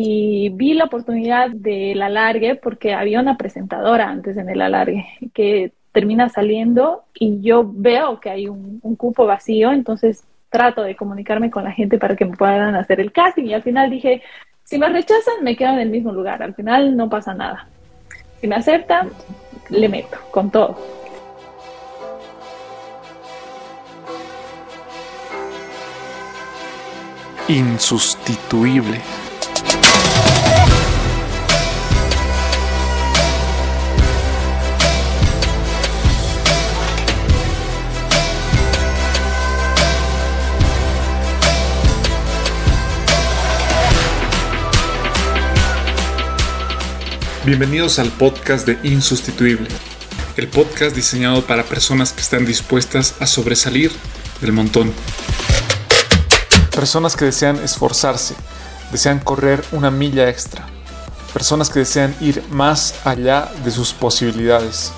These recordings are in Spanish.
y vi la oportunidad del alargue porque había una presentadora antes en el alargue que termina saliendo y yo veo que hay un, cupo vacío, entonces trato de comunicarme con la gente para que me puedan hacer el casting y al final dije, si me rechazan me quedo en el mismo lugar, al final no pasa nada. Si me aceptan, le meto con todo. Insustituible. Bienvenidos al podcast de Insustituible, el podcast diseñado para personas que están dispuestas a sobresalir del montón. Personas que desean esforzarse, desean correr una milla extra. Personas que desean ir más allá de sus posibilidades.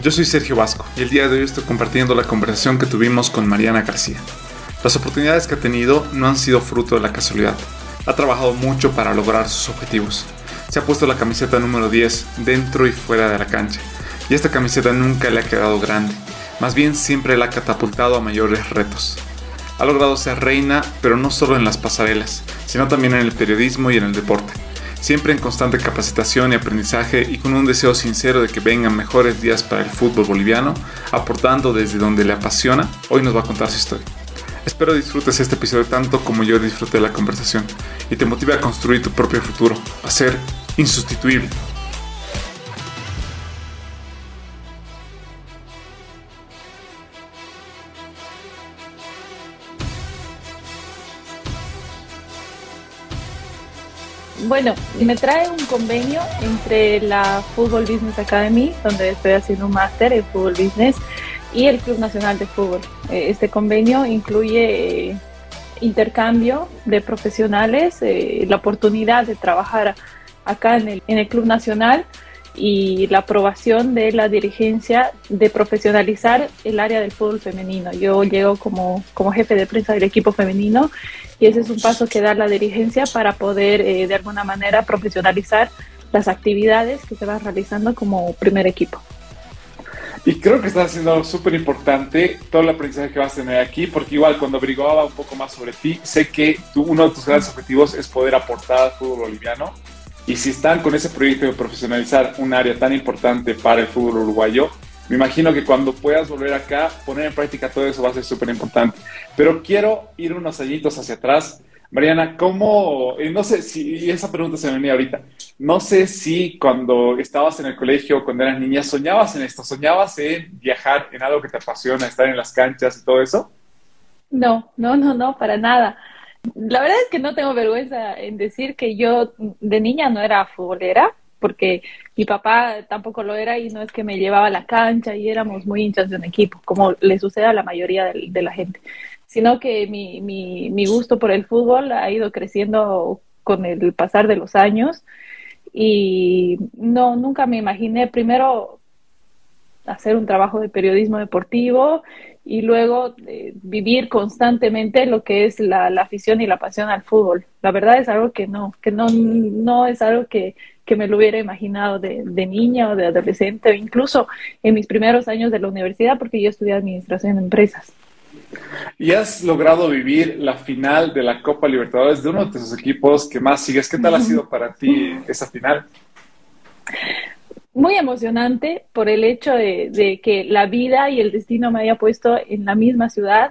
Yo soy Sergio Vasco y el día de hoy estoy compartiendo la conversación que tuvimos con Mariana García. Las oportunidades que ha tenido no han sido fruto de la casualidad. Ha trabajado mucho para lograr sus objetivos se ha puesto la camiseta número 10 dentro y fuera de la cancha. Y esta camiseta nunca le ha quedado grande, más bien siempre la ha catapultado a mayores retos. Ha logrado ser reina, pero no solo en las pasarelas, sino también en el periodismo y en el deporte. Siempre en constante capacitación y aprendizaje y con un deseo sincero de que vengan mejores días para el fútbol boliviano, aportando desde donde le apasiona, hoy nos va a contar su historia. Espero disfrutes este episodio tanto como yo disfruté la conversación y te motive a construir tu propio futuro, a ser insustituible. Bueno, me trae un convenio entre la Football Business Academy, donde estoy haciendo un máster en Football Business, y el Club Nacional de Fútbol. Eh, este convenio incluye eh, intercambio de profesionales, eh, la oportunidad de trabajar acá en el, en el Club Nacional y la aprobación de la dirigencia de profesionalizar el área del fútbol femenino. Yo llego como, como jefe de prensa del equipo femenino y ese es un paso que da la dirigencia para poder de alguna manera profesionalizar las actividades que se van realizando como primer equipo. Y creo que estás haciendo súper importante todo el aprendizaje que vas a tener aquí, porque igual cuando averiguaba un poco más sobre ti, sé que tú, uno de tus grandes objetivos es poder aportar al fútbol boliviano. Y si están con ese proyecto de profesionalizar un área tan importante para el fútbol uruguayo, me imagino que cuando puedas volver acá, poner en práctica todo eso va a ser súper importante. Pero quiero ir unos añitos hacia atrás Mariana, ¿cómo, eh, no sé si, esa pregunta se me venía ahorita, no sé si cuando estabas en el colegio, cuando eras niña, soñabas en esto, soñabas en viajar en algo que te apasiona, estar en las canchas y todo eso? No, no, no, no, para nada. La verdad es que no tengo vergüenza en decir que yo de niña no era futbolera, porque mi papá tampoco lo era y no es que me llevaba a la cancha y éramos muy hinchas de un equipo, como le sucede a la mayoría de la gente sino que mi, mi, gusto por el fútbol ha ido creciendo con el pasar de los años y no, nunca me imaginé primero hacer un trabajo de periodismo deportivo y luego eh, vivir constantemente lo que es la, la, afición y la pasión al fútbol. La verdad es algo que no, que no, no es algo que, que me lo hubiera imaginado de, de, niña o de adolescente, o incluso en mis primeros años de la universidad, porque yo estudié administración de empresas. Y has logrado vivir la final de la Copa Libertadores de uno de tus equipos que más sigues. ¿Qué tal ha sido para ti esa final? Muy emocionante por el hecho de, que la vida y el destino me haya puesto en la misma ciudad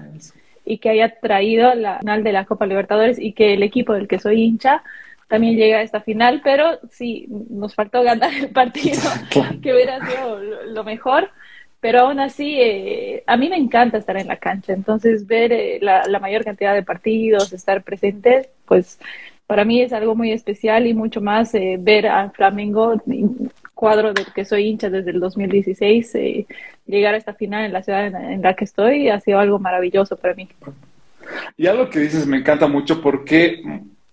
y que haya traído la final de la Copa Libertadores y que el equipo del que soy hincha también llega a esta final, pero sí, nos faltó ganar el partido, que hubiera sido lo mejor pero aún así eh, a mí me encanta estar en la cancha, entonces ver eh, la, mayor cantidad de partidos, estar presente, pues para mí es algo muy especial y mucho más eh, ver a Flamengo, cuadro del que soy hincha desde el 2016, llegar a esta final en la ciudad en, la que estoy ha sido algo maravilloso para mí. Y algo que dices me encanta mucho porque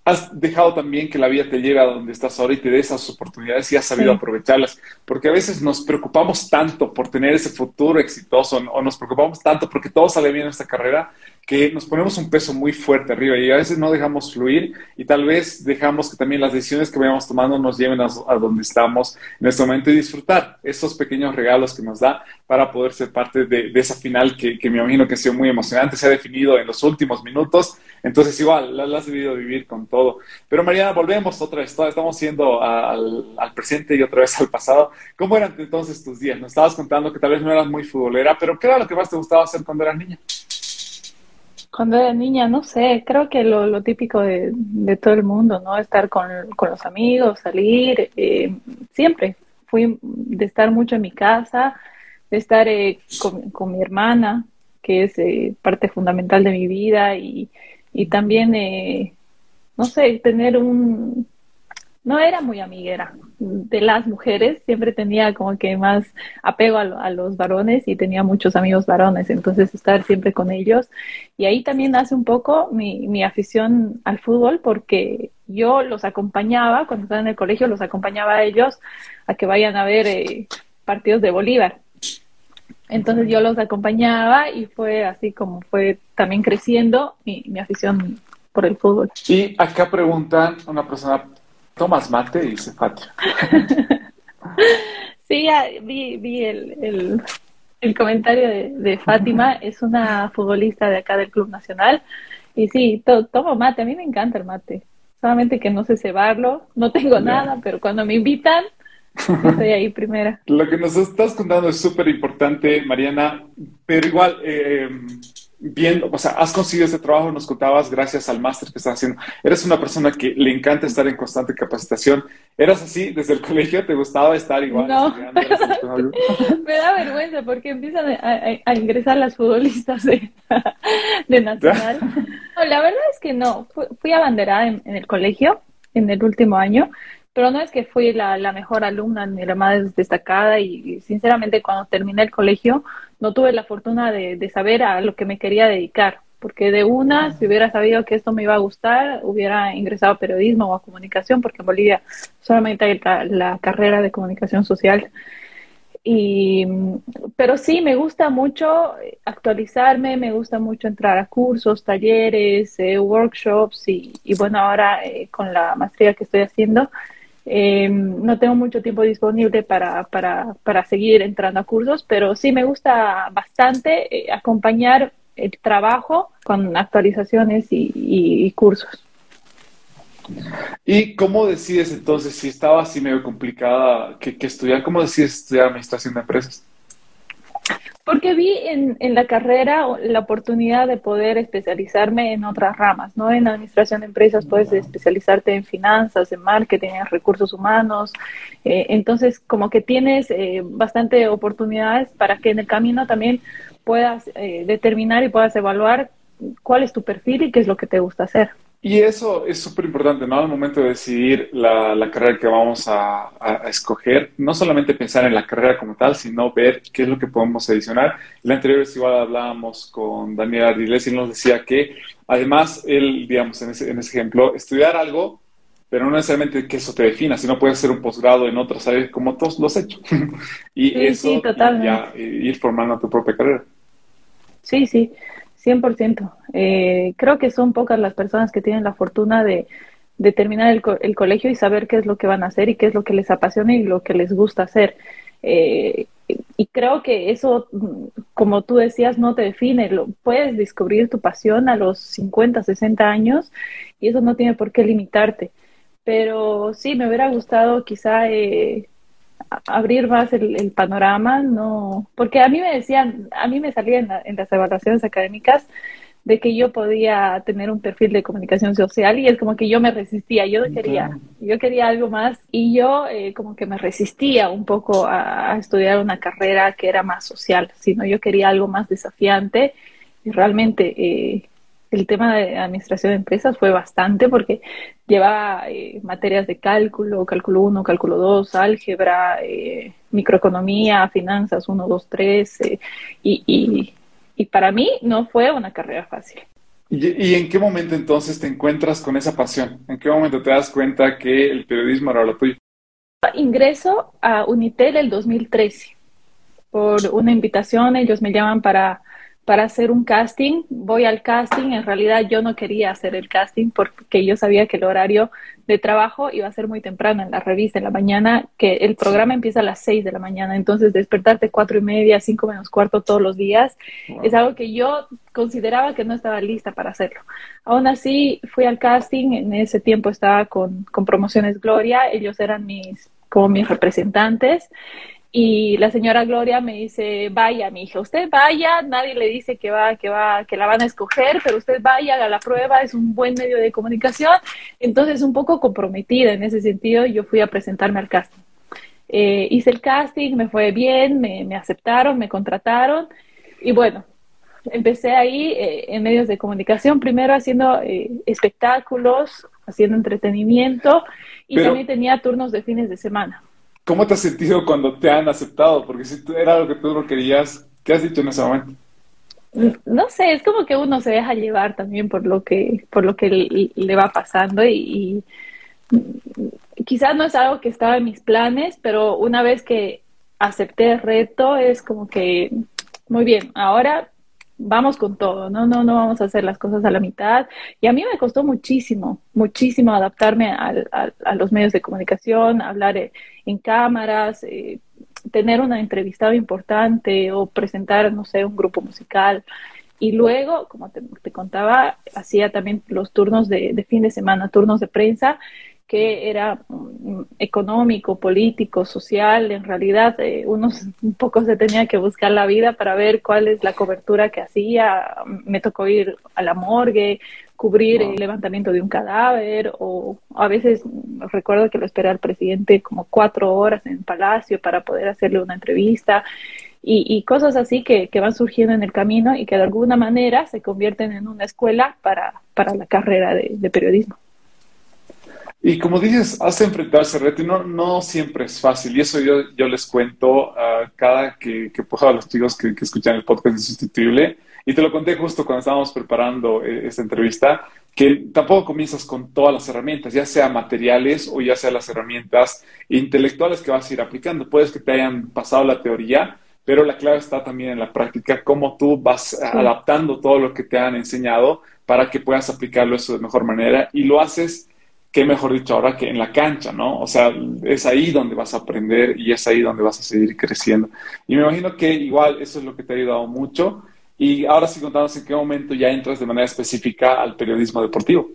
has dejado también que la vida te lleve a donde estás ahora y te dé esas oportunidades y has sabido aprovecharlas. Porque a veces nos preocupamos tanto por tener ese futuro exitoso o nos preocupamos tanto porque todo sale bien en esta carrera que nos ponemos un peso muy fuerte arriba y a veces no dejamos fluir y tal vez dejamos que también las decisiones que vayamos tomando nos lleven a, donde estamos en este momento y disfrutar esos pequeños regalos que nos da para poder ser parte de, esa final que, me imagino que ha sido muy emocionante, se ha definido en los últimos minutos, entonces igual, la, has debido vivir con todo. Pero Mariana, volvemos otra vez, estamos yendo al, al presente y otra vez al pasado. ¿Cómo eran entonces tus días? Nos estabas contando que tal vez no eras muy futbolera, pero ¿qué era lo que más te gustaba hacer cuando eras niña? Cuando era niña, no sé, creo que lo, típico de, de, todo el mundo, ¿no? Estar con, con los amigos, salir, eh, siempre. Fui de estar mucho en mi casa, de estar eh, con, con, mi hermana, que es eh, parte fundamental de mi vida, y, y también, no sé, tener un, no era muy amiguera de las mujeres, siempre tenía como que más apego a, los varones y tenía muchos amigos varones, entonces estar siempre con ellos. Y ahí también nace un poco mi, mi afición al fútbol porque yo los acompañaba, cuando estaba en el colegio, los acompañaba a ellos a que vayan a ver eh, partidos de Bolívar. Entonces yo los acompañaba y fue así como fue también creciendo mi, mi afición por el fútbol. Y acá preguntan una persona ¿Tomas mate? Dice Fátima. sí, vi, vi el, el, comentario de, Fátima. Es una futbolista de acá del Club Nacional. Y sí, tomo mate. A mí me encanta el mate. Solamente que no sé cebarlo. No tengo nada, pero cuando me invitan, estoy ahí primera. Lo que nos estás contando es súper importante, Mariana. Pero igual, eh, viendo, o sea, has conseguido este trabajo, nos contabas, gracias al máster que estás haciendo. Eres una persona que le encanta estar en constante capacitación. ¿Eras así desde el colegio? ¿Te gustaba estar igual? No, me da vergüenza porque empiezan a, ingresar las futbolistas de, Nacional. la verdad es que no, fui, abanderada en, en el colegio en el último año pero no es que fui la, la, mejor alumna ni la más destacada y, sinceramente cuando terminé el colegio no tuve la fortuna de, de, saber a lo que me quería dedicar, porque de una, si hubiera sabido que esto me iba a gustar, hubiera ingresado a periodismo o a comunicación, porque en Bolivia solamente hay la, carrera de comunicación social. Y, pero sí, me gusta mucho actualizarme, me gusta mucho entrar a cursos, talleres, eh, workshops y, y, bueno, ahora eh, con la maestría que estoy haciendo, eh, no tengo mucho tiempo disponible para, para, para, seguir entrando a cursos, pero sí me gusta bastante eh, acompañar el trabajo con actualizaciones y, cursos. ¿Y cómo decides entonces, si estaba así medio complicada que, que estudiar, cómo decides estudiar administración de empresas? Porque vi en, en, la carrera la oportunidad de poder especializarme en otras ramas, ¿no? En administración de empresas puedes especializarte en finanzas, en marketing, en recursos humanos. Eh, entonces, como que tienes eh, bastante oportunidades para que en el camino también puedas eh, determinar y puedas evaluar cuál es tu perfil y qué es lo que te gusta hacer. Y eso es súper importante, ¿no? Al momento de decidir la, la carrera que vamos a, a, escoger, no solamente pensar en la carrera como tal, sino ver qué es lo que podemos adicionar. La anterior vez igual hablábamos con Daniel Ardiles y nos decía que además él, digamos, en ese, en ese ejemplo, estudiar algo, pero no necesariamente que eso te defina, sino puedes hacer un posgrado en otras áreas como todos los has hecho. y eso, ya, ir formando tu propia carrera. Sí, sí. 100%. Eh, creo que son pocas las personas que tienen la fortuna de, de terminar el, el, colegio y saber qué es lo que van a hacer y qué es lo que les apasiona y lo que les gusta hacer. Eh, y creo que eso, como tú decías, no te define. Lo, puedes descubrir tu pasión a los 50, 60 años y eso no tiene por qué limitarte. Pero sí, me hubiera gustado quizá eh, abrir más el, panorama, no, porque a mí me decían, a mí me salía en, las evaluaciones académicas de que yo podía tener un perfil de comunicación social y es como que yo me resistía, yo quería, yo quería algo más y yo eh, como que me resistía un poco a, estudiar una carrera que era más social, sino yo quería algo más desafiante y realmente eh, el tema de administración de empresas fue bastante porque llevaba eh, materias de cálculo, cálculo 1, cálculo 2, álgebra, eh, microeconomía, finanzas 1, 2, 3, y, y, y, para mí no fue una carrera fácil. ¿Y, en qué momento entonces te encuentras con esa pasión? ¿En qué momento te das cuenta que el periodismo era lo tuyo? Ingreso a Unitel el 2013 por una invitación, ellos me llaman para para hacer un casting. Voy al casting, en realidad yo no quería hacer el casting porque yo sabía que el horario de trabajo iba a ser muy temprano en la revista, en la mañana, que el programa empieza a las seis de la mañana, entonces despertarte cuatro y media, cinco menos cuarto todos los días, es algo que yo consideraba que no estaba lista para hacerlo. Aún así, fui al casting, en ese tiempo estaba con, con Promociones Gloria, ellos eran mis como mis representantes y la señora Gloria me dice, vaya, mi hija, usted vaya, nadie le dice que va, que va, que la van a escoger, pero usted vaya, haga la prueba, es un buen medio de comunicación. Entonces, un poco comprometida en ese sentido, yo fui a presentarme al casting. Eh, hice el casting, me fue bien, me, me, aceptaron, me contrataron y bueno, empecé ahí eh, en medios de comunicación, primero haciendo eh, espectáculos, haciendo entretenimiento y también tenía turnos de fines de semana. ¿Cómo te has sentido cuando te han aceptado? Porque si era lo que tú no querías, ¿qué has dicho en ese momento? No sé, es como que uno se deja llevar también por lo que, por lo que le, va pasando y, quizás no es algo que estaba en mis planes, pero una vez que acepté el reto es como que, muy bien, ahora vamos con todo, no, no, no vamos a hacer las cosas a la mitad. Y a mí me costó muchísimo, muchísimo adaptarme a los medios de comunicación, hablar en cámaras, eh, tener una entrevistada importante o presentar, no sé, un grupo musical. Y luego, como te, contaba, hacía también los turnos de, de, fin de semana, turnos de prensa, que era mm, económico, político, social. En realidad, eh, uno un poco se tenía que buscar la vida para ver cuál es la cobertura que hacía. Me tocó ir a la morgue, cubrir el levantamiento de un cadáver, o a veces recuerdo que lo esperé al presidente como cuatro horas en el palacio para poder hacerle una entrevista. Y, cosas así que, van surgiendo en el camino y que de alguna manera se convierten en una escuela para, para la carrera de periodismo. Y como dices, has enfrentado ese reto y no, no siempre es fácil. Y eso yo, yo les cuento a cada que, que puedo a los chicos que, que, escuchan el podcast Insustituible. Y te lo conté justo cuando estábamos preparando eh, esta entrevista, que tampoco comienzas con todas las herramientas, ya sea materiales o ya sea las herramientas intelectuales que vas a ir aplicando. Puedes que te hayan pasado la teoría, pero la clave está también en la práctica, cómo tú vas adaptando todo lo que te han enseñado para que puedas aplicarlo eso de mejor manera y lo haces qué mejor dicho ahora que en la cancha, ¿no? O sea, es ahí donde vas a aprender y es ahí donde vas a seguir creciendo. Y me imagino que igual eso es lo que te ha ayudado mucho. Y ahora sí contanos en qué momento ya entras de manera específica al periodismo deportivo.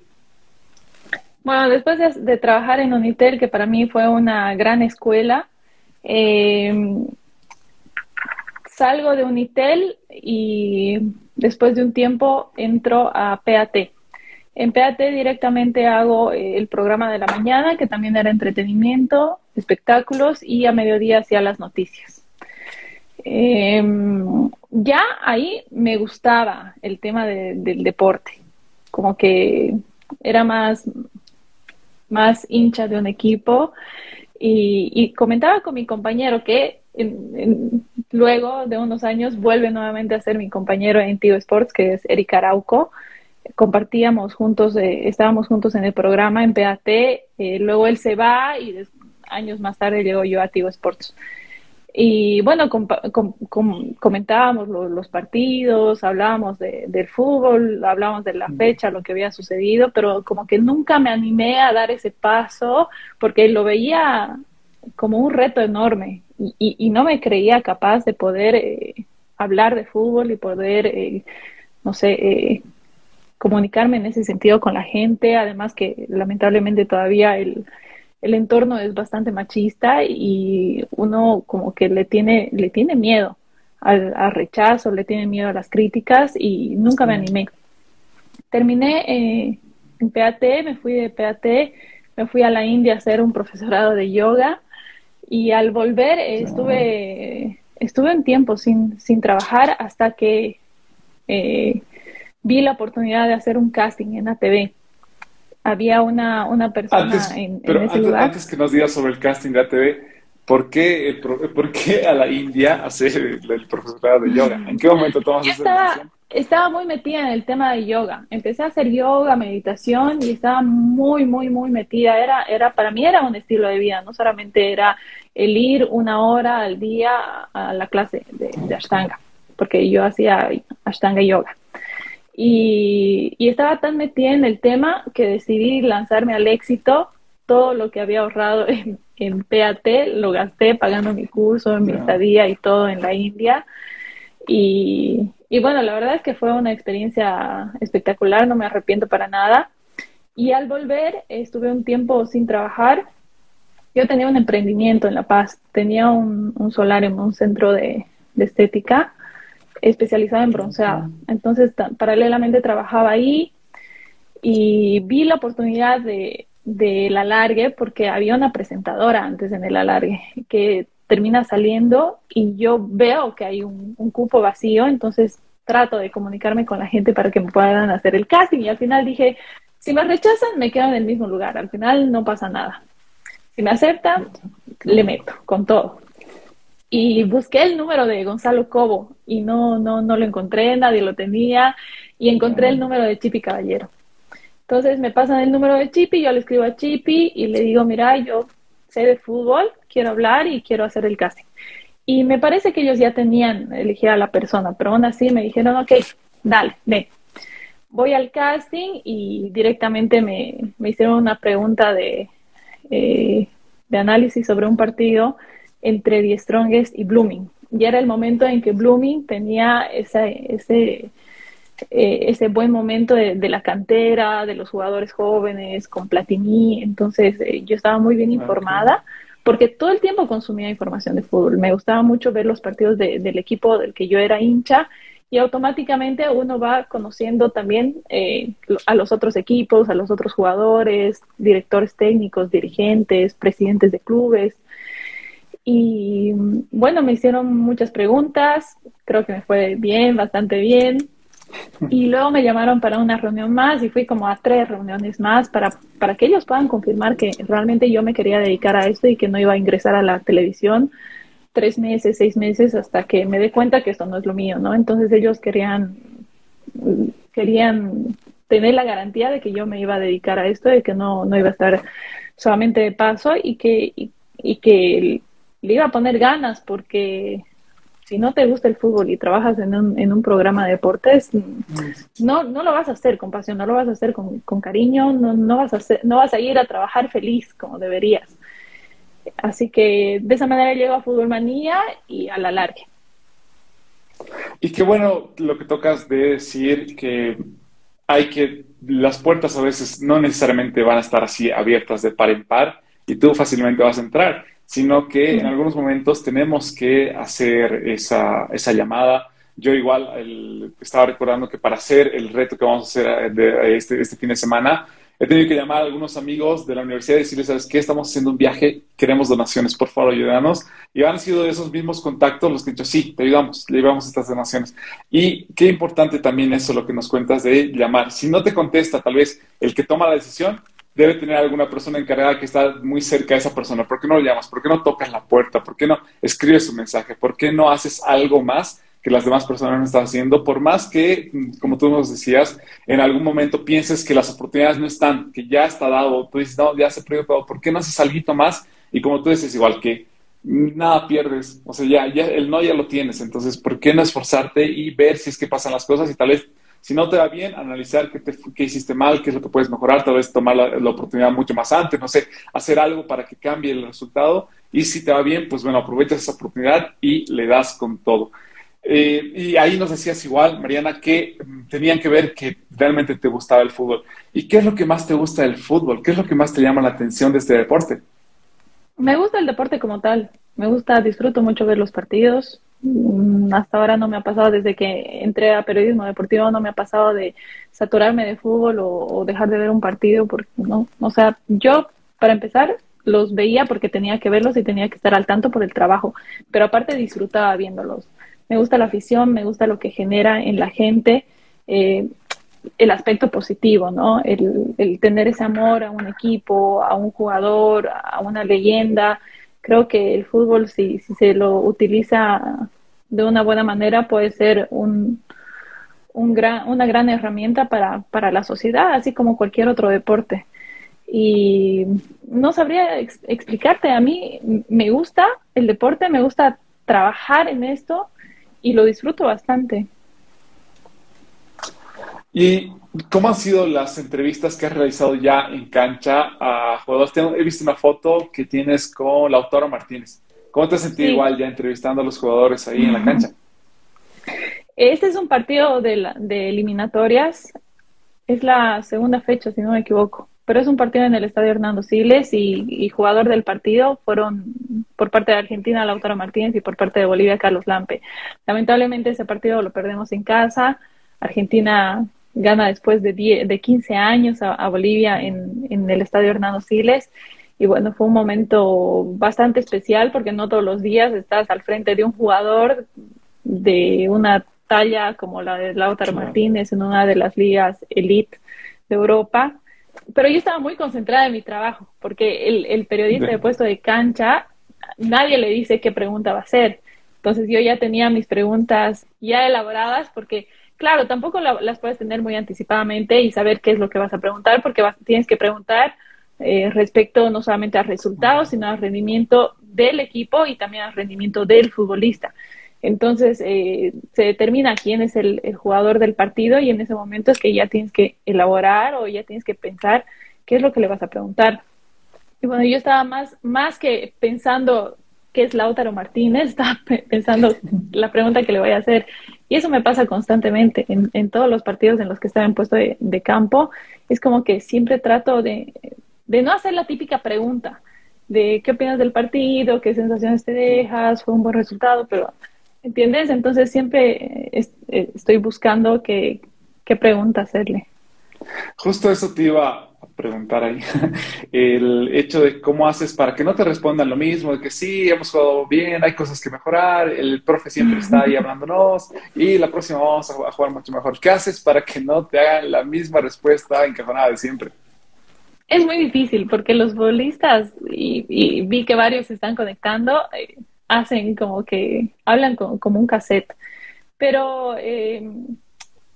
Bueno, después de, trabajar en Unitel, que para mí fue una gran escuela, em, salgo de Unitel y después de un tiempo entro a PAT, en PAT directamente hago eh, el programa de la mañana, que también era entretenimiento, espectáculos, y a mediodía hacía las noticias. Em, ya ahí me gustaba el tema del deporte, como que era más, más hincha de un equipo y, comentaba con mi compañero que luego de unos años vuelve nuevamente a ser mi compañero en Tío Sports, que es Eric Arauco, compartíamos juntos, eh, estábamos juntos en el programa en PAT, eh, luego él se va y años más tarde llegó yo a Tigo Sports. Y bueno, comentábamos los partidos, hablábamos del fútbol, hablábamos de la fecha, lo que había sucedido, pero como que nunca me animé a dar ese paso porque lo veía como un reto enorme y, no me creía capaz de poder eh, hablar de fútbol y poder, no sé, comunicarme en ese sentido con la gente, además que lamentablemente todavía el, el entorno es bastante machista y uno como que le tiene, le tiene miedo al, rechazo, le tiene miedo a las críticas y nunca me animé. Terminé eh, en PAT, me fui de PAT, me fui a la India a hacer un profesorado de yoga y al volver eh, estuve, estuve un tiempo sin, sin trabajar hasta que eh, vi la oportunidad de hacer un casting en ATV. Había una, una persona en, pero ese antes, lugar. Antes que nos digas sobre el casting de ATV, ¿por qué, ¿por qué a la India hacer el, profesorado de yoga? ¿En qué momento tomas esa decisión? estaba muy metida en el tema de yoga. Empecé a hacer yoga, meditación y estaba muy, muy, muy metida. Era, era, para mí era un estilo de vida, no solamente era el ir una hora al día a la clase de, Ashtanga, porque yo hacía Ashtanga yoga. Y, y, estaba tan metida en el tema que decidí lanzarme al éxito. Todo lo que había ahorrado en, en PAT lo gasté pagando mi curso, mi estadía y todo en la India. Y, y bueno, la verdad es que fue una experiencia espectacular, no me arrepiento para nada. Y al volver, estuve un tiempo sin trabajar. Yo tenía un emprendimiento en La Paz, tenía un, un en un centro de, estética especializado en bronceado. Entonces, paralelamente trabajaba ahí y vi la oportunidad de, del alargue porque había una presentadora antes en el alargue que termina saliendo y yo veo que hay un, un, cupo vacío, entonces trato de comunicarme con la gente para que me puedan hacer el casting y al final dije, si me rechazan, me quedo en el mismo lugar, al final no pasa nada. Si me aceptan, le meto con todo. Y busqué el número de Gonzalo Cobo y no, no, no lo encontré, nadie lo tenía y encontré el número de Chipi Caballero. Entonces me pasan el número de Chipi, yo le escribo a Chipi y le digo, mira, yo sé de fútbol, quiero hablar y quiero hacer el casting. Y me parece que ellos ya tenían elegida a la persona, pero aún así me dijeron, ok, dale, ve. Voy al casting y directamente me, me hicieron una pregunta de, eh, de análisis sobre un partido entre The Strongest y Blooming. Y era el momento en que Blooming tenía ese, ese, eh, ese buen momento de, la cantera, de los jugadores jóvenes, con Platini. Entonces eh, yo estaba muy bien informada porque todo el tiempo consumía información de fútbol. Me gustaba mucho ver los partidos del equipo del que yo era hincha y automáticamente uno va conociendo también eh, a los otros equipos, a los otros jugadores, directores técnicos, dirigentes, presidentes de clubes. Y bueno, me hicieron muchas preguntas, creo que me fue bien, bastante bien. Y luego me llamaron para una reunión más y fui como a tres reuniones más para, para que ellos puedan confirmar que realmente yo me quería dedicar a esto y que no iba a ingresar a la televisión tres meses, seis meses hasta que me dé cuenta que esto no es lo mío, ¿no? Entonces ellos querían, querían tener la garantía de que yo me iba a dedicar a esto y que no, no iba a estar solamente de paso y que, y que le iba a poner ganas porque si no te gusta el fútbol y trabajas en un, en un programa de deportes, no, no lo vas a hacer con pasión, no lo vas a hacer con, cariño, no, no, vas a hacer, no vas a ir a trabajar feliz como deberías. Así que de esa manera llego a Fútbol Manía y a la larga. Y qué bueno lo que tocas de decir que hay que, las puertas a veces no necesariamente van a estar así abiertas de par en par y tú fácilmente vas a entrar sino que en algunos momentos tenemos que hacer esa, esa llamada. Yo igual estaba recordando que para hacer el reto que vamos a hacer de, este, este fin de semana, he tenido que llamar a algunos amigos de la universidad y decirles, ¿sabes qué? Estamos haciendo un viaje, queremos donaciones, por favor, ayúdanos. Y han sido esos mismos contactos los que han dicho, sí, te ayudamos, le llevamos estas donaciones. Y qué importante también eso, lo que nos cuentas de llamar. Si no te contesta, tal vez el que toma la decisión, debe tener alguna persona encargada que está muy cerca de esa persona. ¿Por qué no lo llamas? ¿Por qué no tocas la puerta? ¿Por qué no escribes un mensaje? ¿Por qué no haces algo más que las demás personas no están haciendo? Por más que, como tú nos decías, en algún momento pienses que las oportunidades no están, que ya está dado, tú dices, no, ya se perdió todo, ¿por qué no haces algo más? Y como tú dices, igual que nada pierdes, o sea, ya, ya el no ya lo tienes, entonces, ¿por qué no esforzarte y ver si es que pasan las cosas y tal vez si no te va bien, analizar qué, te, hiciste mal, qué es lo que puedes mejorar, tal vez tomar la, oportunidad mucho más antes, no sé, hacer algo para que cambie el resultado. Y si te va bien, pues bueno, aprovechas esa oportunidad y le das con todo. Eh, y ahí nos decías igual, Mariana, que tenían que ver que realmente te gustaba el fútbol. ¿Y qué es lo que más te gusta del fútbol? ¿Qué es lo que más te llama la atención de este deporte? Me gusta el deporte como tal. Me gusta, disfruto mucho ver los partidos. Mm, hasta ahora no me ha pasado, desde que entré a periodismo deportivo, no me ha pasado de saturarme de fútbol o, dejar de ver un partido, porque no, o sea, yo, para empezar, los veía porque tenía que verlos y tenía que estar al tanto por el trabajo, pero aparte disfrutaba viéndolos. Me gusta la afición, me gusta lo que genera en la gente, eh, el aspecto positivo, ¿no? El, el tener ese amor a un equipo, a un jugador, a una leyenda, creo que el fútbol, si, si se lo utiliza de una buena manera, puede ser un, gran, una gran herramienta para la sociedad, así como cualquier otro deporte. Y no sabría explicarte, a mí me gusta el deporte, me gusta trabajar en esto y lo disfruto bastante. ¿Y cómo han sido las entrevistas que has realizado ya en cancha a jugadores? He visto una foto que tienes con Lautaro Martínez. ¿Cómo te has sentido igual ya entrevistando a los jugadores ahí en la cancha? Este es un partido de, de eliminatorias. Es la segunda fecha, si no me equivoco pero es un partido en el Estadio Hernando Siles y, jugador del partido fueron por parte de Argentina Lautaro Martínez y por parte de Bolivia Carlos Lampe. Lamentablemente ese partido lo perdemos en casa. Argentina gana después de, de 15 años a, Bolivia en, en, el Estadio Hernando Siles. Y bueno, fue un momento bastante especial porque no todos los días estás al frente de un jugador de una talla como la de Lautaro Martínez en una de las ligas elite de Europa pero yo estaba muy concentrada en mi trabajo, porque el, el periodista de puesto de cancha, nadie le dice qué pregunta va a hacer. Entonces yo ya tenía mis preguntas ya elaboradas, porque claro, tampoco las puedes tener muy anticipadamente y saber qué es lo que vas a preguntar, porque tienes que preguntar eh, respecto no solamente al resultado, sino al rendimiento del equipo y también al rendimiento del futbolista. Entonces eh, se determina quién es el, jugador del partido y en ese momento es que ya tienes que elaborar o ya tienes que pensar qué es lo que le vas a preguntar. Y bueno, yo estaba más, más que pensando qué es Lautaro Martínez, estaba pensando la pregunta que le voy a hacer. Y eso me pasa constantemente en, en todos los partidos en los que estaba en puesto de, campo. Es como que siempre trato de, de no hacer la típica pregunta de qué opinas del partido, qué sensaciones te dejas, fue un buen resultado, pero ¿Entiendes? Entonces siempre eh, estoy buscando qué, pregunta hacerle. Justo eso te iba preguntar ahí. El hecho de cómo haces para que no te respondan lo mismo, de que sí, hemos jugado bien, hay cosas que mejorar, el profe siempre está ahí hablándonos y la próxima vamos a jugar mucho mejor. ¿Qué haces para que no te hagan la misma respuesta encajonada de siempre? Es muy difícil porque los bolistas, y, vi que varios se están conectando, eh, hacen como que hablan como, un cassette. Pero eh,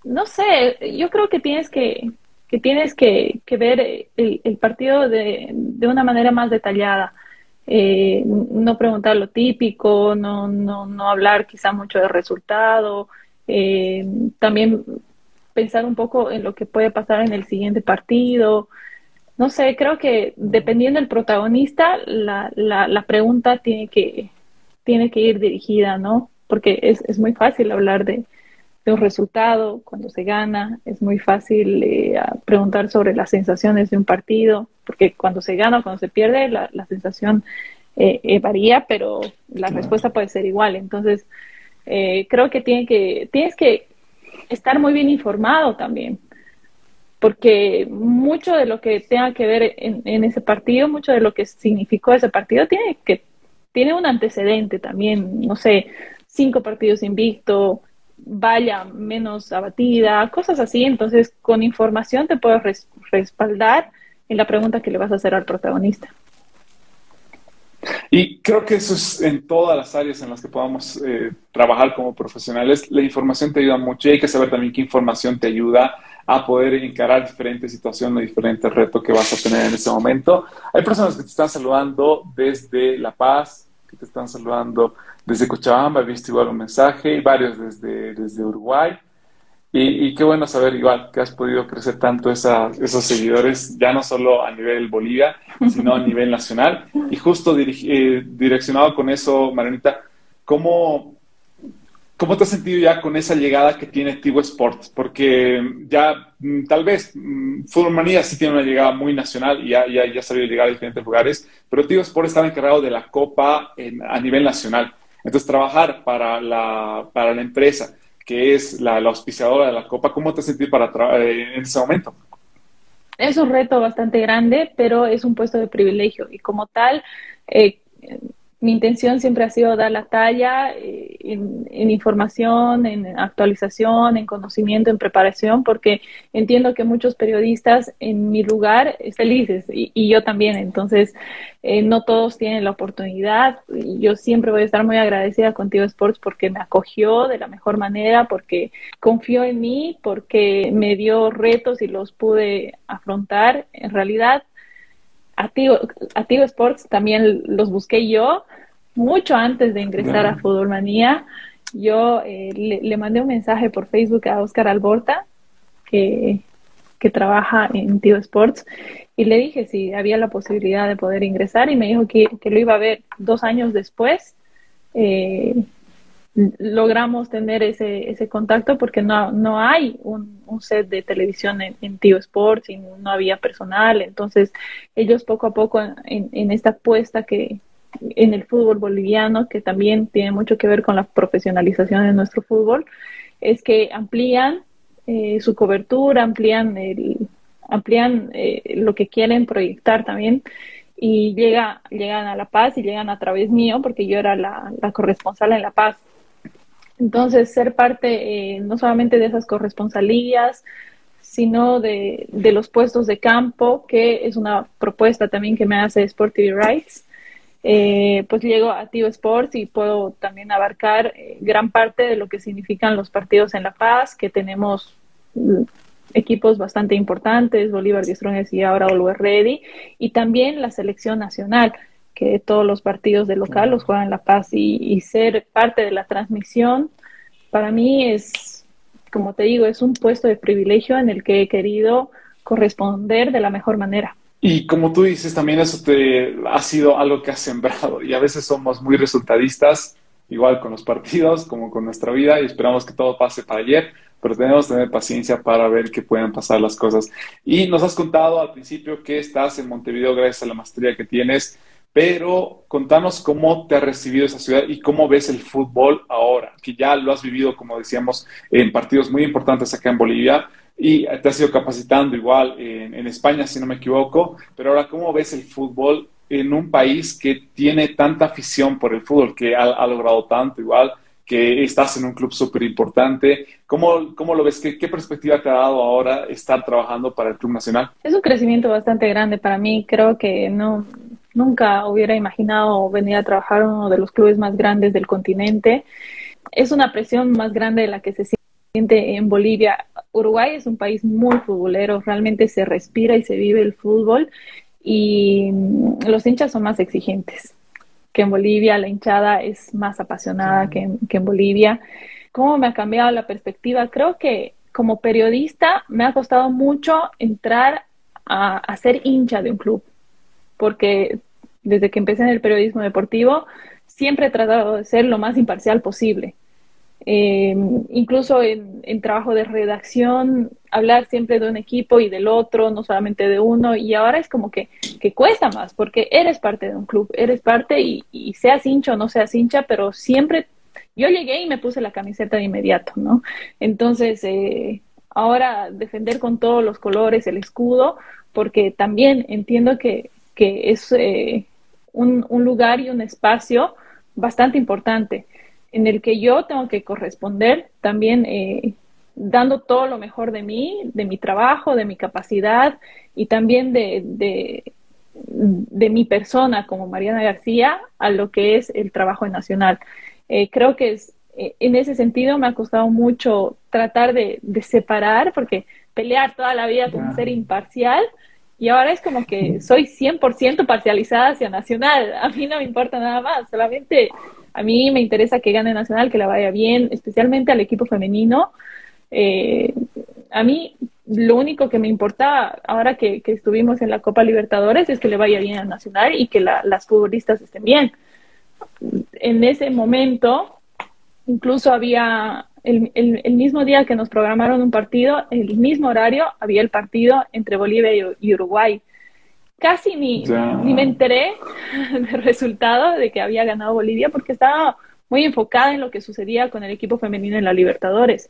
no sé, yo creo que tienes que, que tienes que, ver el, partido de, de, una manera más detallada. Eh, no preguntar lo típico, no, no, no hablar quizá mucho del resultado, eh, también pensar un poco en lo que puede pasar en el siguiente partido. No sé, creo que dependiendo del protagonista, la, la, la pregunta tiene que, tiene que ir dirigida, ¿no? Porque es, es muy fácil hablar de, un resultado cuando se gana, es muy fácil eh, preguntar sobre las sensaciones de un partido, porque cuando se gana o cuando se pierde, la, la sensación eh, eh, varía, pero la respuesta puede ser igual. Entonces, creo que, tiene que tienes que estar muy bien informado también, porque mucho de lo que tenga que ver en, en ese partido, mucho de lo que significó ese partido, tiene que tiene un antecedente también, no sé, cinco partidos invicto, vaya menos abatida, cosas así. Entonces, con información te puedes respaldar en la pregunta que le vas a hacer al protagonista. Y creo que eso es en todas las áreas en las que podamos eh, trabajar como profesionales. La información te ayuda mucho y hay que saber también qué información te ayuda a poder encarar diferentes situaciones, diferentes retos que vas a tener en ese momento. Hay personas que te están saludando desde La Paz, que te están saludando desde Cochabamba, he visto igual un mensaje, y varios desde, desde Uruguay. Y, qué bueno saber igual que has podido crecer tanto esos seguidores, ya no solo a nivel Bolivia, sino a nivel nacional. Y justo eh, direccionado con eso, Marianita, ¿cómo, ¿Cómo te has sentido ya con esa llegada que tiene Tigo Sports? Porque ya mm, tal vez mm, Fútbol Manía sí tiene una llegada muy nacional y ya, ya, ya sabía llegar a diferentes lugares, pero Tigo Sports estaba encargado de la Copa a nivel nacional. Entonces, trabajar para la, para la empresa que es la, auspiciadora de la Copa, ¿cómo te sentido para eh, en ese momento? Es un reto bastante grande, pero es un puesto de privilegio y como tal, eh, mi intención siempre ha sido dar la talla eh, en, información, en actualización, en conocimiento, en preparación, porque entiendo que muchos periodistas en mi lugar felices y, yo también. Entonces, eh, no todos tienen la oportunidad. Yo siempre voy a estar muy agradecida contigo Sports porque me acogió de la mejor manera, porque confió en mí, porque me dio retos y los pude afrontar. En realidad, Activo, Sports también los busqué yo mucho antes de ingresar a Fútbol Manía. Yo eh, le, mandé un mensaje por Facebook a Oscar Alborta, que, trabaja en Tío Sports, y le dije si había la posibilidad de poder ingresar y me dijo que, lo iba a ver dos años después. Eh, logramos tener ese, ese contacto porque no, no hay un, set de televisión en, en, Tío Sports y no había personal. Entonces, ellos poco a poco en, en esta apuesta que en el fútbol boliviano, que también tiene mucho que ver con la profesionalización de nuestro fútbol, es que amplían eh, su cobertura, amplían, el, amplían eh, lo que quieren proyectar también y llega, llegan a La Paz y llegan a través mío, porque yo era la, la corresponsal en La Paz. Entonces, ser parte eh, no solamente de esas corresponsalías, sino de, los puestos de campo, que es una propuesta también que me hace Sport Rights. Eh, pues llego a Tío Sports y puedo también abarcar eh, gran parte de lo que significan los partidos en La Paz, que tenemos mm, equipos bastante importantes, Bolívar Diestrones y ahora Always Ready, y también la selección nacional que todos los partidos de local los juegan La Paz y, ser parte de la transmisión para mí es, como te digo, es un puesto de privilegio en el que he querido corresponder de la mejor manera. Y como tú dices, también eso te ha sido algo que has sembrado y a veces somos muy resultadistas, igual con los partidos como con nuestra vida y esperamos que todo pase para ayer, pero tenemos que tener paciencia para ver que puedan pasar las cosas. Y nos has contado al principio que estás en Montevideo gracias a la maestría que tienes pero contanos cómo te ha recibido esa ciudad y cómo ves el fútbol ahora, que ya lo has vivido, como decíamos, en partidos muy importantes acá en Bolivia y te has ido capacitando igual en, España, si no me equivoco, pero ahora, ¿cómo ves el fútbol en un país que tiene tanta afición por el fútbol, que ha, logrado tanto igual? que estás en un club súper importante. ¿Cómo, ¿Cómo, lo ves? ¿Qué, ¿Qué, perspectiva te ha dado ahora estar trabajando para el Club Nacional? Es un crecimiento bastante grande para mí. Creo que no, Nunca hubiera imaginado venir a trabajar en uno de los clubes más grandes del continente. Es una presión más grande de la que se siente en Bolivia. Uruguay es un país muy futbolero, realmente se respira y se vive el fútbol y los hinchas son más exigentes que en Bolivia, la hinchada es más apasionada que, en, Bolivia. ¿Cómo me ha cambiado la perspectiva? Creo que como periodista me ha costado mucho entrar a ser hincha de un club porque desde que empecé en el periodismo deportivo siempre he tratado de ser lo más imparcial posible. Eh, incluso en, trabajo de redacción, hablar siempre de un equipo y del otro, no solamente de uno, y ahora es como que, que cuesta más, porque eres parte de un club, eres parte y, y seas hincha o no seas hincha, pero siempre yo llegué y me puse la camiseta de inmediato, ¿no? Entonces, eh, ahora defender con todos los colores el escudo, porque también entiendo que que es eh, un, lugar y un espacio bastante importante en el que yo tengo que corresponder también eh, dando todo lo mejor de mí, de mi trabajo, de mi capacidad y también de, de, mi persona como Mariana García a lo que es el trabajo nacional. Eh, creo que es, en ese sentido me ha costado mucho tratar de, separar, porque pelear toda la vida con ser imparcial y ahora es como que soy 100% parcializada hacia Nacional. A mí no me importa nada más, solamente a mí me interesa que gane Nacional, que la vaya bien, especialmente al equipo femenino. Eh, a mí lo único que me importa ahora que, estuvimos en la Copa Libertadores es que le vaya bien a Nacional y que las futbolistas estén bien. En ese momento, incluso había el, el, mismo día que nos programaron un partido, el mismo horario, había el partido entre Bolivia y, Uruguay. Casi ni, ni me enteré del resultado de que había ganado Bolivia porque estaba muy enfocada en lo que sucedía con el equipo femenino en la Libertadores.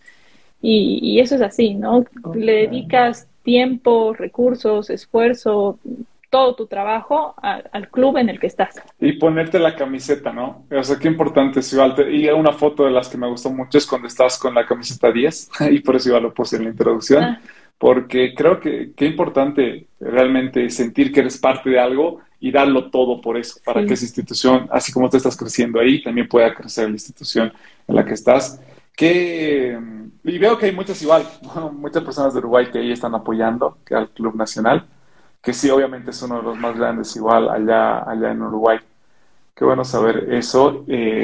Y, y eso es así, ¿no? Le dedicas tiempo, recursos, esfuerzo, todo tu trabajo al club en el que estás. Y ponerte la camiseta, ¿no? O sea, qué importante es igual. Y una foto de las que me gustó mucho es cuando estás con la camiseta 10, y por eso igual lo puse en la introducción, ah. porque creo que qué importante realmente sentir que eres parte de algo y darlo todo por eso, para que esa institución, así como tú estás creciendo ahí, también pueda crecer la institución en la que estás. Que, y veo que hay muchas igual, muchas personas de Uruguay que ahí están apoyando que al Club Nacional que sí, obviamente es uno de los más grandes igual allá, allá en Uruguay. Qué bueno saber eso. Eh,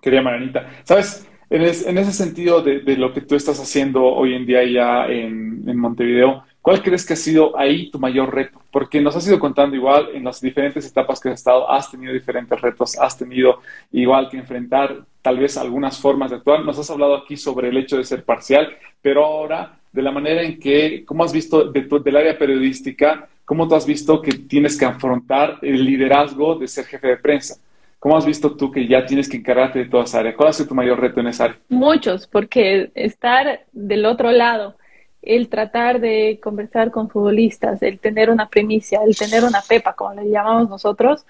quería Maranita. ¿Sabes? En, ese sentido de, lo que tú estás haciendo hoy en día ya en, en, Montevideo, ¿cuál crees que ha sido ahí tu mayor reto? Porque nos has ido contando igual en las diferentes etapas que has estado, has tenido diferentes retos, has tenido igual que enfrentar tal vez algunas formas de actuar. Nos has hablado aquí sobre el hecho de ser parcial, pero ahora de la manera en que, ¿cómo has visto de del área periodística, cómo tú has visto que tienes que afrontar el liderazgo de ser jefe de prensa? ¿Cómo has visto tú que ya tienes que encargarte de toda esa área? ¿Cuál ha sido tu mayor reto en esa área? Muchos, porque estar del otro lado, el tratar de conversar con futbolistas, el tener una primicia, el tener una pepa, como le llamamos nosotros,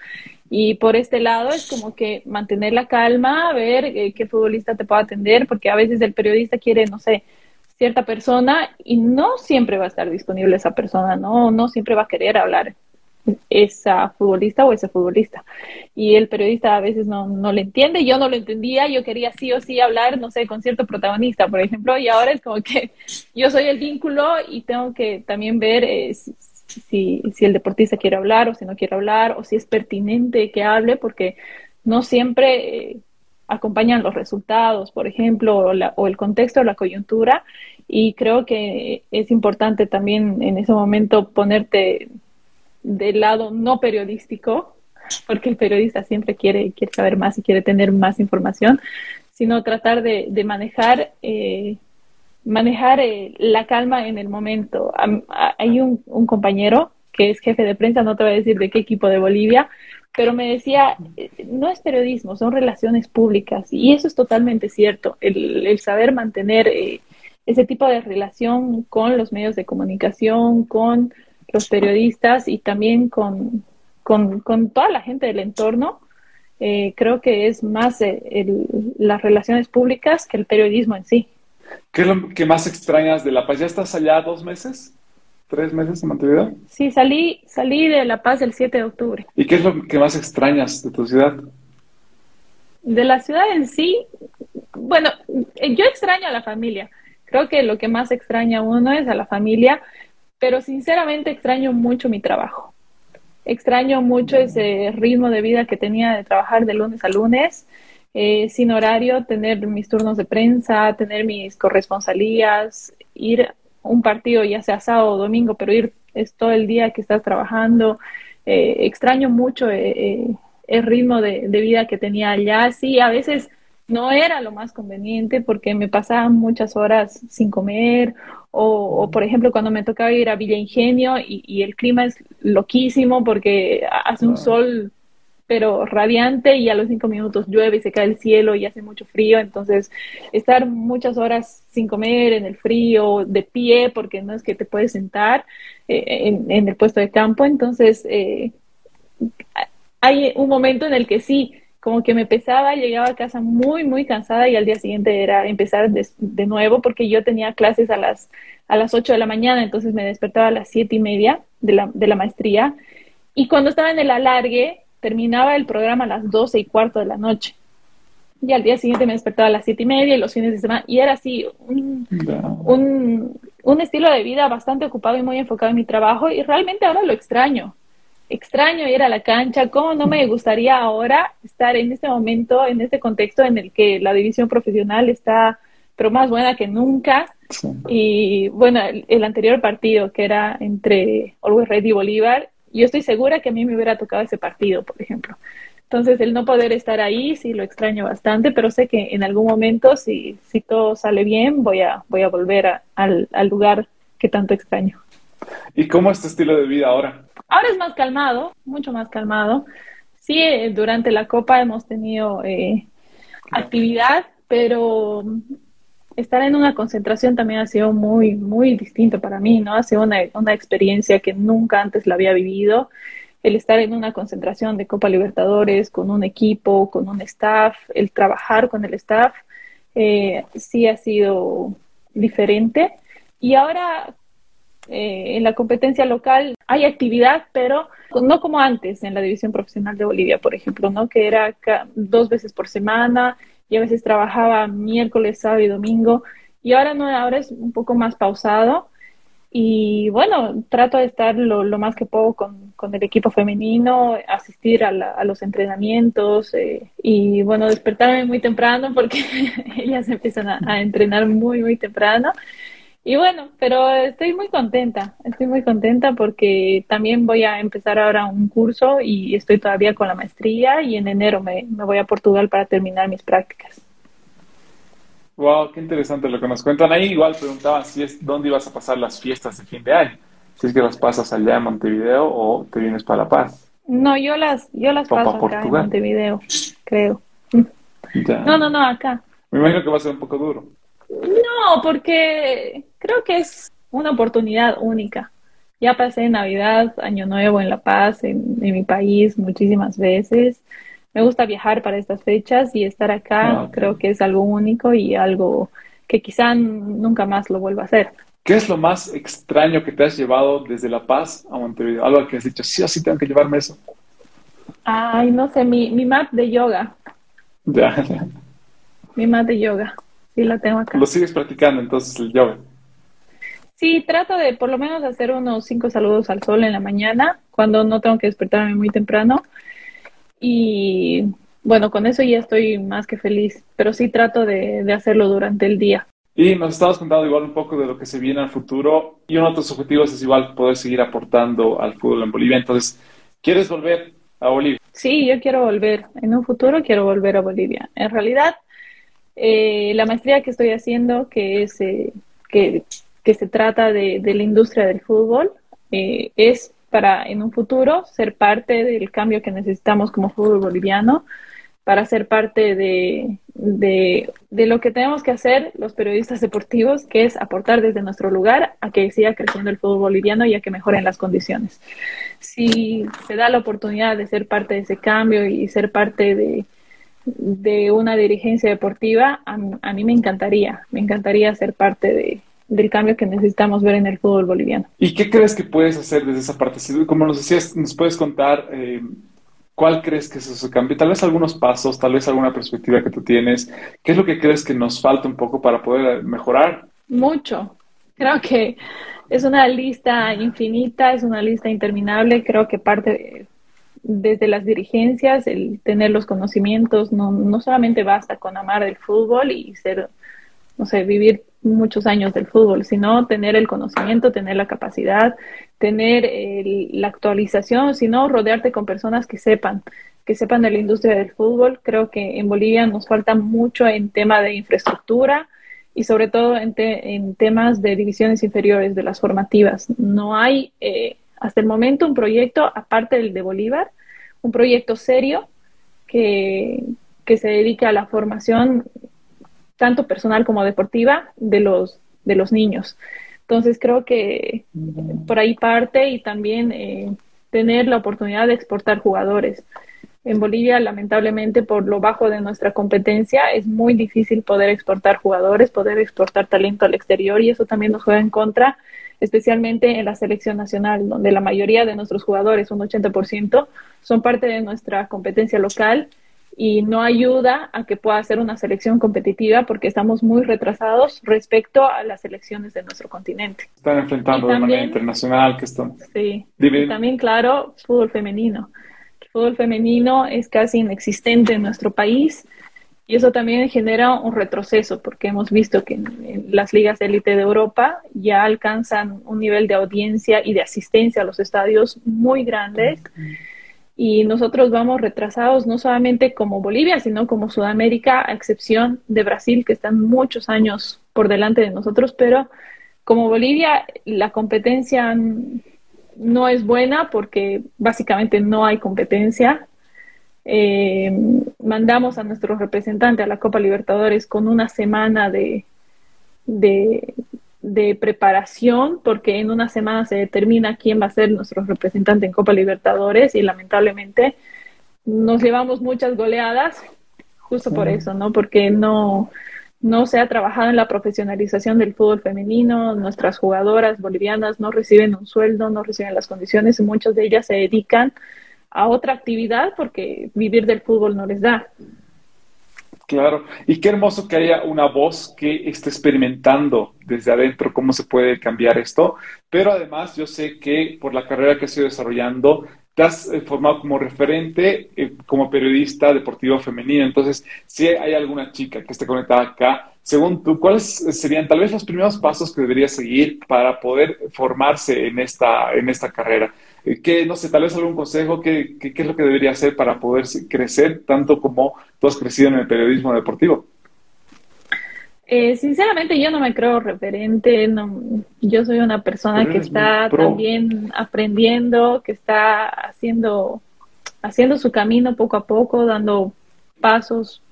y por este lado es como que mantener la calma, ver eh, qué futbolista te puede atender, porque a veces el periodista quiere, no sé, cierta persona y no siempre va a estar disponible esa persona, no, no siempre va a querer hablar esa futbolista o ese futbolista. Y el periodista a veces no, no le entiende, yo no lo entendía, yo quería sí o sí hablar, no sé, con cierto protagonista, por ejemplo, y ahora es como que yo soy el vínculo y tengo que también ver eh, si, si, el deportista quiere hablar o si no quiere hablar, o si es pertinente que hable, porque no siempre... Eh, acompañan los resultados, por ejemplo, o, el contexto o la coyuntura. Y creo que es importante también en ese momento ponerte del lado no periodístico, porque el periodista siempre quiere, quiere saber más y quiere tener más información, sino tratar de, manejar, eh, manejar eh, la calma en el momento. hay un, un compañero que es jefe de prensa, no te voy a decir de qué equipo de Bolivia, pero me decía, no es periodismo, son relaciones públicas. Y eso es totalmente cierto, el, saber mantener eh, ese tipo de relación con los medios de comunicación, con los periodistas y también con, toda la gente del entorno. Eh, creo que es más eh, las relaciones públicas que el periodismo en sí. ¿Qué es lo que más extrañas de La Paz? ¿Ya estás allá dos meses? Tres meses en Montevideo? Sí, salí, salí de La Paz el 7 de octubre. ¿Y qué es lo que más extrañas de tu ciudad? De la ciudad en sí, bueno, yo extraño a la familia. Creo que lo que más extraña a uno es a la familia, pero sinceramente extraño mucho mi trabajo. Extraño mucho ese ritmo de vida que tenía de trabajar de lunes a lunes, eh, sin horario, tener mis turnos de prensa, tener mis corresponsalías, ir un partido, ya sea sábado o domingo, pero ir es todo el día que estás trabajando. Eh, extraño mucho eh, eh, el ritmo de, vida que tenía allá. Sí, a veces no era lo más conveniente porque me pasaban muchas horas sin comer o, por ejemplo cuando me tocaba ir a Villa Ingenio y, y el clima es loquísimo porque hace un sol pero radiante y a los cinco minutos llueve y se cae el cielo y hace mucho frío, entonces estar muchas horas sin comer en el frío, de pie, porque no es que te puedes sentar eh, en, el puesto de campo, entonces eh, hay un momento en el que sí, como que me pesaba, llegaba a casa muy, muy cansada y al día siguiente era empezar de, nuevo porque yo tenía clases a las, a las 8 de la mañana, entonces me despertaba a las siete y media de la, de la maestría. Y cuando estaba en el alargue, terminaba el programa a las doce y cuarto de la noche. Y al día siguiente me despertaba a las siete y media y los fines de semana. Y era así, un, un, estilo de vida bastante ocupado y muy enfocado en mi trabajo. Y realmente ahora lo extraño. Extraño ir a la cancha. ¿Cómo no me gustaría ahora estar en este momento, en este contexto en el que la división profesional está, pero más buena que nunca? Y bueno, el, el, anterior partido que era entre Always Ready y Bolívar, yo estoy segura que a mí me hubiera tocado ese partido, por ejemplo. Entonces, el no poder estar ahí sí lo extraño bastante, pero sé que en algún momento, si, si todo sale bien, voy a, voy a volver al, lugar que tanto extraño. ¿Y cómo es tu estilo de vida ahora? Ahora es más calmado, mucho más calmado. Sí, eh, durante la Copa hemos tenido eh, actividad, pero estar en una concentración también ha sido muy, muy distinto para mí, ¿no? Ha sido una, una experiencia que nunca antes la había vivido. El estar en una concentración de Copa Libertadores con un equipo, con un staff, el trabajar con el staff, eh, sí ha sido diferente. Y ahora eh, en la competencia local hay actividad, pero no como antes en la división profesional de Bolivia, por ejemplo, ¿no? Que era dos veces por semana y a veces trabajaba miércoles, sábado y domingo. Y ahora no, ahora es un poco más pausado. Y bueno, trato de estar lo, más que puedo con, el equipo femenino, asistir a, los entrenamientos eh, y bueno, despertarme muy temprano porque ellas empiezan a entrenar muy, muy temprano. Y bueno, pero estoy muy contenta, estoy muy contenta porque también voy a empezar ahora un curso y estoy todavía con la maestría y en enero me, voy a Portugal para terminar mis prácticas. Wow, qué interesante lo que nos cuentan. Ahí igual preguntaban si es dónde ibas a pasar las fiestas de fin de año. Si es que las pasas allá en Montevideo o te vienes para La Paz. No, yo las, yo las paso acá en Montevideo, creo. No, no, no, acá. Me imagino que va a ser un poco duro. No, porque creo que es una oportunidad única. Ya pasé Navidad, Año Nuevo en La Paz, en, mi país, muchísimas veces. Me gusta viajar para estas fechas y estar acá ah, creo que es algo único y algo que quizá nunca más lo vuelva a hacer. ¿Qué es lo más extraño que te has llevado desde La Paz a Montevideo? Algo que has dicho, sí o sí tengo que llevarme eso. Ay, no sé, mi, mi mat de yoga. Ya, ya. Mi mat de yoga. Sí, la tengo acá. Lo sigues practicando entonces el yoga. Sí, trato de por lo menos hacer unos cinco saludos al sol en la mañana, cuando no tengo que despertarme muy temprano. Y bueno, con eso ya estoy más que feliz, pero sí trato de, hacerlo durante el día. Y nos estabas contando igual un poco de lo que se viene al futuro y uno de tus objetivos es igual poder seguir aportando al fútbol en Bolivia. Entonces, ¿quieres volver a Bolivia? Sí, yo quiero volver. En un futuro quiero volver a Bolivia. En realidad, eh, la maestría que estoy haciendo, que es eh, que que se trata de, la industria del fútbol, eh, es para en un futuro ser parte del cambio que necesitamos como fútbol boliviano, para ser parte de, de, lo que tenemos que hacer los periodistas deportivos, que es aportar desde nuestro lugar a que siga creciendo el fútbol boliviano y a que mejoren las condiciones. Si se da la oportunidad de ser parte de ese cambio y ser parte de, de una dirigencia deportiva, a, a mí me encantaría, me encantaría ser parte de, del cambio que necesitamos ver en el fútbol boliviano. ¿Y qué crees que puedes hacer desde esa parte? Como nos decías, nos puedes contar eh, cuál crees que es ese cambio, tal vez algunos pasos, tal vez alguna perspectiva que tú tienes. ¿Qué es lo que crees que nos falta un poco para poder mejorar? Mucho. Creo que es una lista infinita, es una lista interminable. Creo que parte desde las dirigencias, el tener los conocimientos, no, no solamente basta con amar el fútbol y ser, no sé, vivir muchos años del fútbol, sino tener el conocimiento, tener la capacidad, tener la actualización, sino rodearte con personas que sepan, que sepan de la industria del fútbol. Creo que en Bolivia nos falta mucho en tema de infraestructura y sobre todo en, en temas de divisiones inferiores, de las formativas. No hay eh, hasta el momento un proyecto, aparte del de Bolívar, un proyecto serio que, que se dedique a la formación tanto personal como deportiva, de los, de los niños. Entonces creo que por ahí parte y también eh, tener la oportunidad de exportar jugadores. En Bolivia, lamentablemente, por lo bajo de nuestra competencia, es muy difícil poder exportar jugadores, poder exportar talento al exterior y eso también nos juega en contra, especialmente en la selección nacional, donde la mayoría de nuestros jugadores, un 80%, son parte de nuestra competencia local y no ayuda a que pueda ser una selección competitiva porque estamos muy retrasados respecto a las selecciones de nuestro continente. Están enfrentando de manera internacional que están. Sí. Y también, claro, fútbol femenino. El fútbol femenino es casi inexistente en nuestro país y eso también genera un retroceso porque hemos visto que en, las ligas de élite de Europa ya alcanzan un nivel de audiencia y de asistencia a los estadios muy grandes y nosotros vamos retrasados no solamente como Bolivia, sino como Sudamérica, a excepción de Brasil, que están muchos años por delante de nosotros, pero como Bolivia la competencia no es buena porque básicamente no hay competencia. Eh, mandamos a nuestro representante a la Copa Libertadores con una semana de, de, de preparación, porque en una semana se determina quién va a ser nuestro representante en Copa Libertadores y lamentablemente nos llevamos muchas goleadas justo por eso, ¿no? Porque no, no se ha trabajado en la profesionalización del fútbol femenino, nuestras jugadoras bolivianas no reciben un sueldo, no reciben las condiciones y muchas de ellas se dedican a otra actividad porque vivir del fútbol no les da. Claro, y qué hermoso que haya una voz que esté experimentando desde adentro cómo se puede cambiar esto, pero además yo sé que por la carrera que estoy desarrollando te has eh, formado como referente eh, como periodista deportivo femenino. Entonces, si hay alguna chica que esté conectada acá, según tú, ¿cuáles serían tal vez los primeros pasos que debería seguir para poder formarse en esta, en esta carrera? ¿Qué, no sé, tal vez algún consejo? ¿Qué, qué, qué es lo que debería hacer para poder crecer tanto como tú has crecido en el periodismo deportivo? Eh, sinceramente yo no me creo referente, no, yo soy una persona que está también aprendiendo, que está haciendo, haciendo su camino poco a poco, dando pasos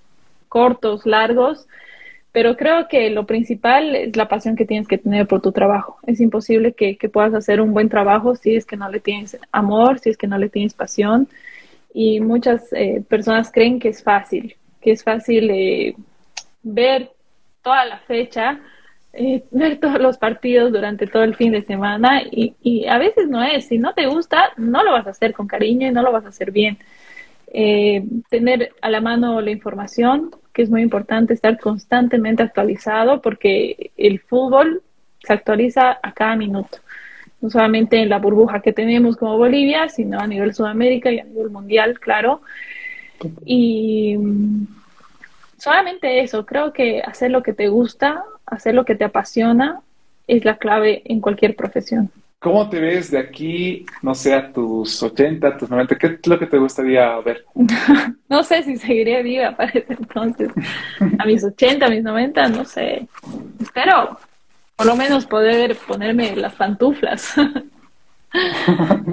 cortos, largos, pero creo que lo principal es la pasión que tienes que tener por tu trabajo. Es imposible que, puedas hacer un buen trabajo si es que no le tienes amor, si es que no le tienes pasión. Y muchas eh, personas creen que es fácil, que es fácil eh, ver toda la fecha, eh, ver todos los partidos durante todo el fin de semana y, y, a veces no es, si no te gusta, no lo vas a hacer con cariño y no lo vas a hacer bien. Eh, tener a la mano la información, que es muy importante, estar constantemente actualizado porque el fútbol se actualiza a cada minuto, no solamente en la burbuja que tenemos como Bolivia, sino a nivel Sudamérica y a nivel mundial, claro. Y solamente eso, creo que hacer lo que te gusta, hacer lo que te apasiona, es la clave en cualquier profesión. ¿Cómo te ves de aquí, no sé, a tus 80, tus 90? ¿Qué es lo que te gustaría ver? no sé si seguiré viva para ese entonces. A mis 80, a mis 90, no sé. Espero por lo menos poder ponerme las pantuflas.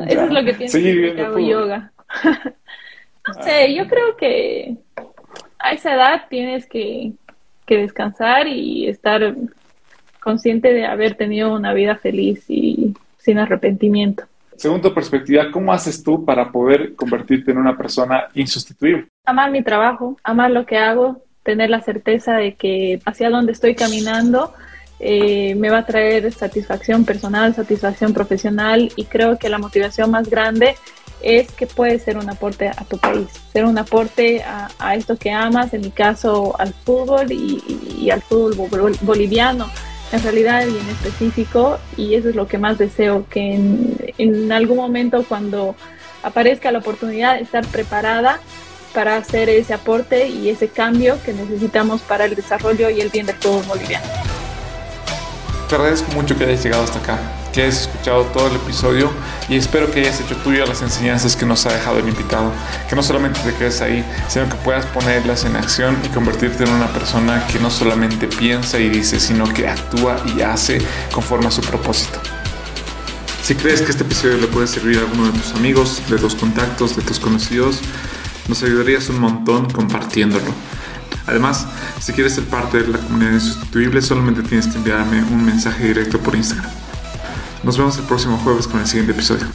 Eso es lo que pienso que hago yoga. no sé, yo creo que a esa edad tienes que, descansar y estar consciente de haber tenido una vida feliz y sin arrepentimiento. Según tu perspectiva, ¿cómo haces tú para poder convertirte en una persona insustituible? Amar mi trabajo, amar lo que hago, tener la certeza de que hacia donde estoy caminando eh, me va a traer satisfacción personal, satisfacción profesional y creo que la motivación más grande es que puedes ser un aporte a tu país, ser un aporte a, esto que amas, en mi caso al fútbol y, al fútbol boliviano en realidad y en específico y eso es lo que más deseo, que en, en algún momento cuando aparezca la oportunidad estar preparada para hacer ese aporte y ese cambio que necesitamos para el desarrollo y el bien del fútbol boliviano. Te agradezco mucho que hayas llegado hasta acá que hayas escuchado todo el episodio y espero que hayas hecho tuyo las enseñanzas que nos ha dejado el invitado. Que no solamente te quedes ahí, sino que puedas ponerlas en acción y convertirte en una persona que no solamente piensa y dice, sino que actúa y hace conforme a su propósito. Si crees que este episodio le puede servir a alguno de tus amigos, de tus contactos, de tus conocidos, nos ayudarías un montón compartiéndolo. Además, si quieres ser parte de la comunidad insustituible, solamente tienes que enviarme un mensaje directo por Instagram. Nos vemos el próximo jueves con el siguiente episodio.